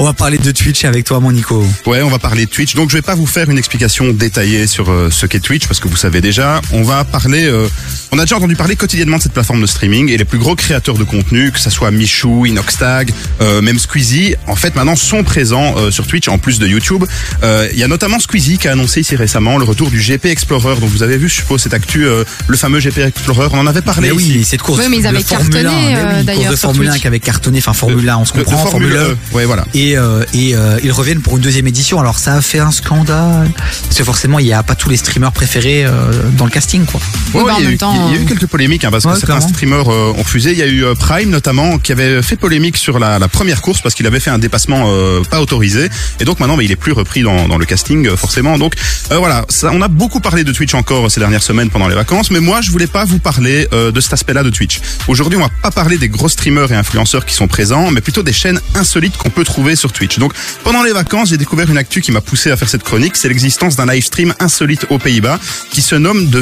On va parler de Twitch avec toi, mon Nico. Ouais, on va parler de Twitch. Donc je vais pas vous faire une explication détaillée sur euh, ce qu'est Twitch parce que vous savez déjà. On va parler. euh, on a déjà entendu parler quotidiennement de cette plateforme de streaming et les plus gros créateurs de contenu, que ça soit Michou, Inoxtag, euh, même Squeezie, en fait maintenant sont présents euh, sur Twitch en plus de YouTube. Euh, Il y a notamment Squeezie qui a annoncé ici récemment le retour du GP Explorer. Donc vous avez vu, je suppose, cette actu, euh, le fameux GP Explorer. On en avait parlé Mais ici. oui, cette course. Oui, mais ils avaient Formule 1, cartonné, mais oui, euh, course d'ailleurs, de Formule 1 Twitch. qui avait cartonné, enfin Formule 1, on se comprend, Formule 1. E. Ouais, voilà. Et, euh, et euh, ils reviennent pour une deuxième édition. Alors ça a fait un scandale. Parce que forcément, il n'y a pas tous les streamers préférés euh, dans le casting, quoi. Oui, bah, en il y a même eu- temps, il y a eu euh, quelques polémiques hein, parce Ouais, que certains clairement. streamers euh, ont refusé. Il y a eu euh, Prime notamment qui avait fait polémique sur la, la première course parce qu'il avait fait un dépassement euh, pas autorisé et donc maintenant bah, il est plus repris dans, dans le casting euh, forcément. Donc euh, voilà, ça, on a beaucoup parlé de Twitch encore ces dernières semaines pendant les vacances, mais moi je voulais pas vous parler euh, de cet aspect-là de Twitch. Aujourd'hui on va pas parler des gros streamers et influenceurs qui sont présents, mais plutôt des chaînes insolites qu'on peut trouver sur Twitch. Donc pendant les vacances j'ai découvert une actu qui m'a poussé à faire cette chronique, c'est l'existence d'un live stream insolite aux Pays-Bas qui se nomme de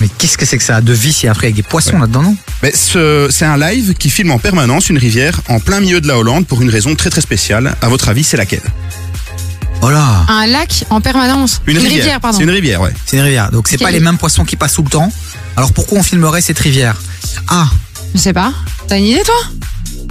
Mais qu'est-ce que c'est que ça De vis et après avec des poissons là-dedans, non Mais ce- c'est un live qui filme en permanence une rivière en plein milieu de la Hollande pour une raison très très spéciale. À votre avis, c'est laquelle? Oh là Un lac en permanence. Une, rivière. pardon. C'est une rivière, ouais. C'est une rivière. Donc c'est pas les mêmes poissons qui passent tout le temps. Alors pourquoi on filmerait cette rivière? Ah Je sais pas. T'as une idée, toi?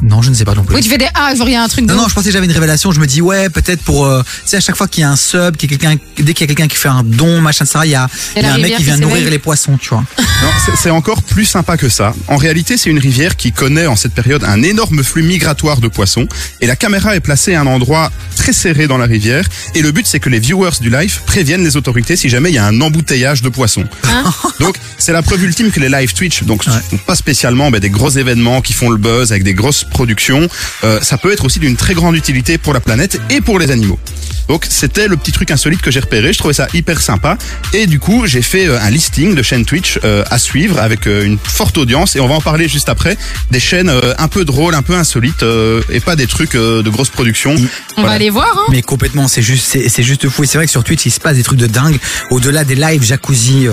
Non, je ne sais pas non plus. Oui, tu fais des ah, il y a un truc de. Non, non, je pensais que j'avais une révélation. Je me dis, ouais, peut-être pour. Euh, tu sais, à chaque fois qu'il y a un sub, qu'il y a quelqu'un, dès qu'il y a quelqu'un qui fait un don, machin, ça, il y a, y un mec qui vient qui nourrir les poissons, tu vois. Non, c'est- encore plus sympa que ça. En réalité, c'est une rivière qui connaît en cette période un énorme flux migratoire de poissons et la caméra est placée à un endroit très serré dans la rivière et le but c'est que les viewers du live préviennent les autorités si jamais il y a un embouteillage de poissons. Hein donc c'est la preuve ultime que les live Twitch, donc Ouais. pas spécialement ben, des gros événements qui font le buzz avec des grosses productions, euh, ça peut être aussi d'une très grande utilité pour la planète et pour les animaux. Donc c'était le petit truc insolite que j'ai repéré, je trouvais ça hyper sympa et du coup j'ai fait euh, un listing de chaînes Twitch euh, à suivre avec euh, une forte audience et on va en parler juste après, des chaînes euh, un peu drôles, un peu insolites euh, et pas des trucs euh, de grosse production. On Voilà. va aller voir, hein. Mais complètement, c'est juste, c'est, juste fou. Et c'est vrai que sur Twitch, il se passe des trucs de dingue. Au-delà des lives jacuzzi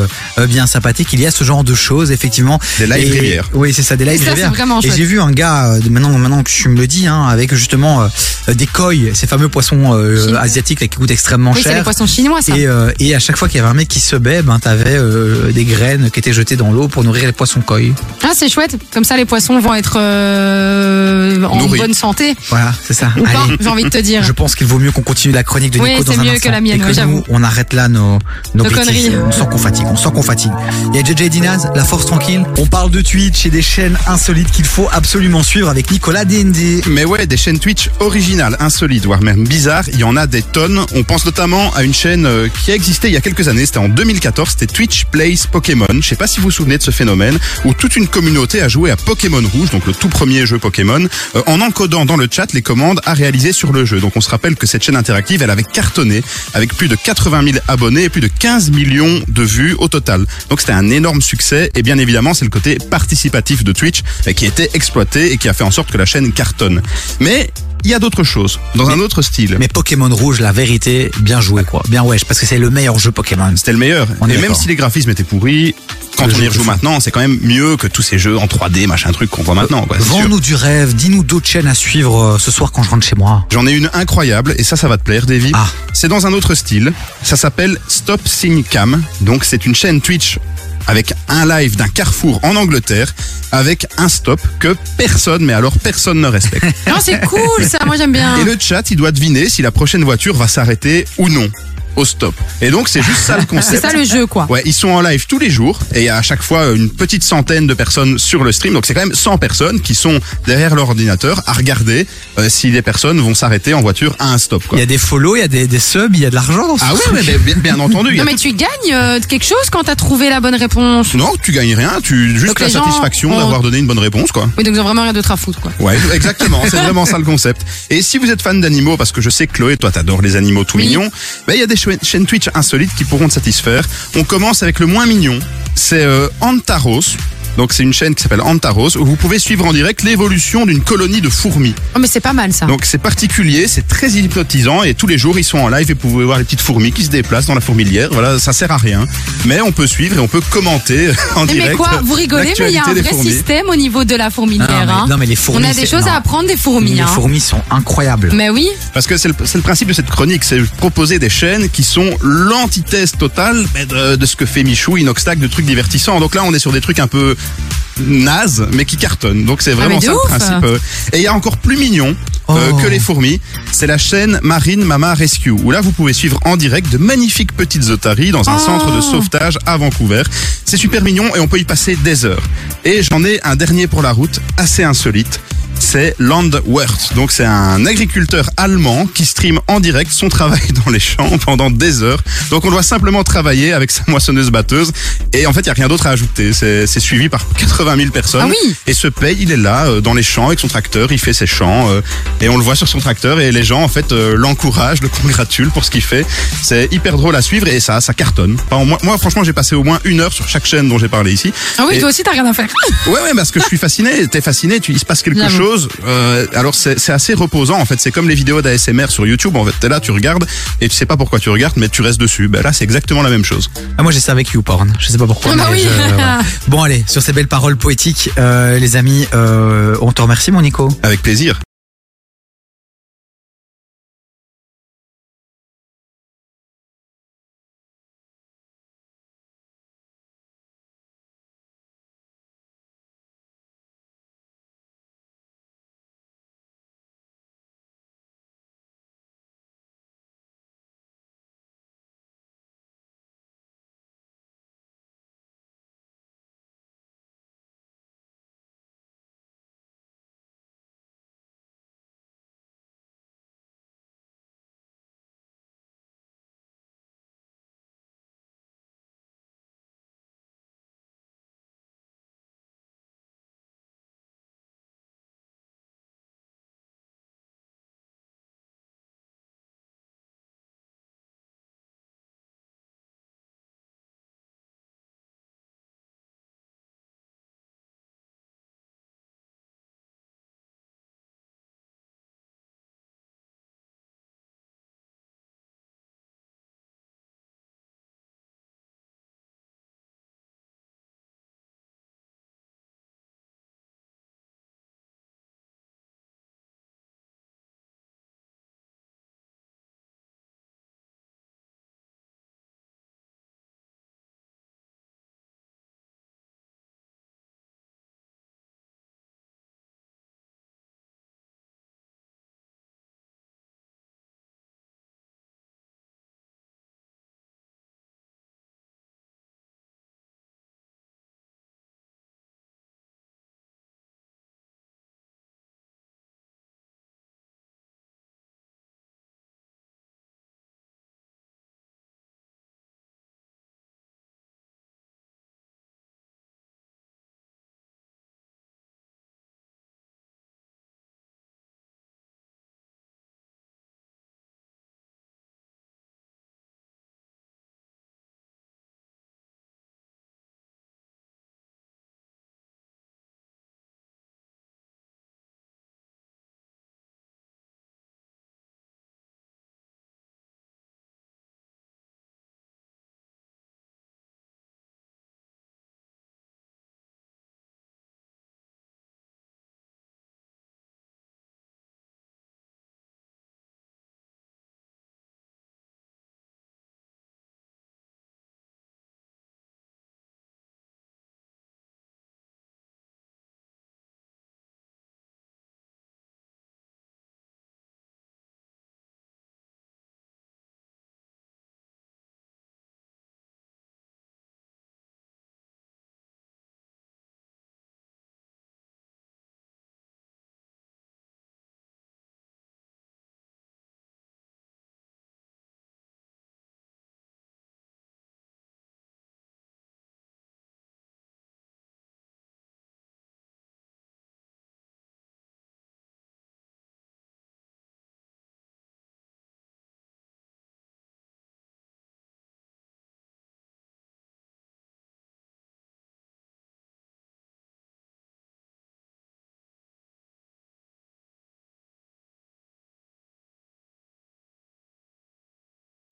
bien sympathiques, il y a ce genre de choses, effectivement. Des lives Et- rivières. Oui, c'est ça, des lives rivières. vraiment Et j'ai vu un gars, euh, de- maintenant, maintenant que tu me le dis, hein, avec justement euh, des koi, ces fameux poissons euh, asiatiques là, qui coûtent extrêmement Oui, c'est les cher. poissons chinois, ça. Et, euh, et à chaque fois qu'il y avait un mec qui se baie, ben t'avais des graines qui étaient jetées dans l'eau pour nourrir les poissons koi. Ah, c'est chouette. Comme ça, les poissons vont être en bonne santé. Voilà, c'est ça. Ou pas, Allez. j'ai envie de te dire. Je pense qu'il vaut mieux qu'on continue la chronique de Oui, Nico c'est dans un mieux instant. que la mienne, et que ouais, nous, on arrête là nos, nos, Nos bêtises. conneries. On sent qu'on fatigue, on sent qu'on fatigue. Il y a JJ Dinaz, La Force Tranquille. On parle de Twitch et des chaînes insolites qu'il faut absolument suivre avec Nicolas D&D. Mais ouais, des chaînes Twitch originales, insolites, voire même bizarres, il y en a des tonnes. On pense notamment à une chaîne euh, qui a existé il y a quelques années, c'était en 2014, c'était Twitch Plays Pokémon. Je sais pas si vous vous souvenez de ce phénomène, où toute une communauté a joué à Pokémon Rouge, donc le tout premier jeu Pokémon, euh, en encodant dans le chat les commandes à réaliser sur le jeu. Donc on se rappelle que cette chaîne interactive, elle avait cartonné, avec plus de 80 000 abonnés et plus de 15 millions de vues au total. Donc c'était un énorme succès, et bien évidemment c'est le côté participatif de Twitch euh, qui était exploité et qui a fait en sorte que la chaîne cartonne. Mais il y a d'autres choses, dans un autre style. Mais Pokémon Rouge, la vérité, bien joué quoi. Bien wesh, parce que c'est le meilleur jeu Pokémon. C'était le meilleur. On et même si les graphismes étaient pourris, quand Le on y rejoue maintenant, c'est quand même mieux que tous ces jeux en 3D, machin truc qu'on voit maintenant. c'est sûr. Vends-nous du rêve, dis-nous d'autres chaînes à suivre euh, ce soir quand je rentre chez moi. J'en ai une incroyable et ça, ça va te plaire, Davy. Ah. C'est dans un autre style. Ça s'appelle Stop Sign Cam. Donc c'est une chaîne Twitch avec un live d'un carrefour en Angleterre avec un stop que personne, mais alors personne ne respecte. Non, c'est cool, ça. Moi, j'aime bien. Et le chat, il doit deviner si la prochaine voiture va s'arrêter ou non au stop. Et donc c'est juste ça le C'est concept. ça le jeu, quoi. Ouais, ils sont en live tous les jours et il y a à chaque fois une petite centaine de personnes sur le stream. Donc c'est quand même 100 personnes qui sont derrière leur ordinateur à regarder euh, si les personnes vont s'arrêter en voiture à un stop. Il Quoi. y a des follow, il y a des, des subs, il y a de l'argent dans ce Ah oui, mais bien, bien entendu. il Non, mais tu gagnes euh, quelque chose quand t'as trouvé la bonne réponse. Non, tu gagnes rien, tu juste Donc la satisfaction ont- d'avoir donné une bonne réponse, quoi. Oui, donc ils ont vraiment rien d'autre à foutre, quoi. Ouais, exactement, c'est vraiment ça le concept. Et si vous êtes fan d'animaux, parce que je sais que Chloé, toi t'adores les animaux tout Oui. mignons, ben il y a des chouettes- chaînes Twitch insolites qui pourront te satisfaire. On commence avec le moins mignon, c'est euh, Antaros. Donc c'est une chaîne qui s'appelle Antaros où vous pouvez suivre en direct l'évolution d'une colonie de fourmis. Oh, mais c'est pas mal ça. Donc c'est particulier, c'est très hypnotisant et tous les jours ils sont en live et vous pouvez voir les petites fourmis qui se déplacent dans la fourmilière. Voilà, ça sert à rien, mais on peut suivre et on peut commenter en Eh, direct. mais quoi Vous rigolez, mais il y a un vrai fourmis. système au niveau de la fourmilière. Non, mais- hein. non, mais les fourmis, On a des choses non. à apprendre des fourmis. Les hein. fourmis sont incroyables. Mais oui. Parce que c'est le, principe de cette chronique, c'est proposer des chaînes qui sont l'antithèse totale mais de, de ce que fait Michou, Inoxtag, de trucs divertissants. Donc là, on est sur des trucs un peu nazes, mais qui cartonnent. Donc c'est vraiment Ah, mais de ça le principe. euh. Et il y a encore plus mignon euh, Oh. que les fourmis, c'est la chaîne Marine Mama Rescue, où là, vous pouvez suivre en direct de magnifiques petites otaries dans un Oh. centre de sauvetage à Vancouver. C'est super mignon et on peut y passer des heures. Et j'en ai un dernier pour la route, assez insolite. C'est Landwirt. Donc c'est un agriculteur allemand qui stream en direct son travail dans les champs pendant des heures. Donc on doit simplement travailler avec sa moissonneuse batteuse. Et en fait, il n'y a rien d'autre à ajouter. C'est suivi par 80 000 personnes. Ah oui. Et ce paye, il est là euh, dans les champs avec son tracteur, il fait ses champs euh, et on le voit sur son tracteur et les gens en fait euh, l'encouragent, le congratulent pour ce qu'il fait. C'est hyper drôle à suivre et ça, ça cartonne. Enfin, moi, moi, franchement, j'ai passé au moins une heure sur chaque chaîne dont j'ai parlé ici. Ah oui, Et- toi aussi, t'as rien à faire. Ouais, ouais, parce que je suis fasciné. T'es fasciné, tu, il se passe quelque J'avoue. Chose. Euh, alors c'est c'est assez reposant en fait. C'est comme les vidéos d'ASMR sur YouTube. En fait, t'es là, tu regardes et tu sais pas pourquoi tu regardes, mais tu restes dessus. Ben là, c'est exactement la même chose. Ah, moi j'ai ça avec YouPorn. Je sais pas pourquoi. Ah bah mais oui. je- voilà. Bon allez, sur ces belles paroles poétiques, euh, les amis, euh, on te remercie mon Nico. Avec plaisir.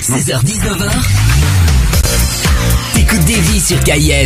16h-19h, t'écoutes vies sur KIF.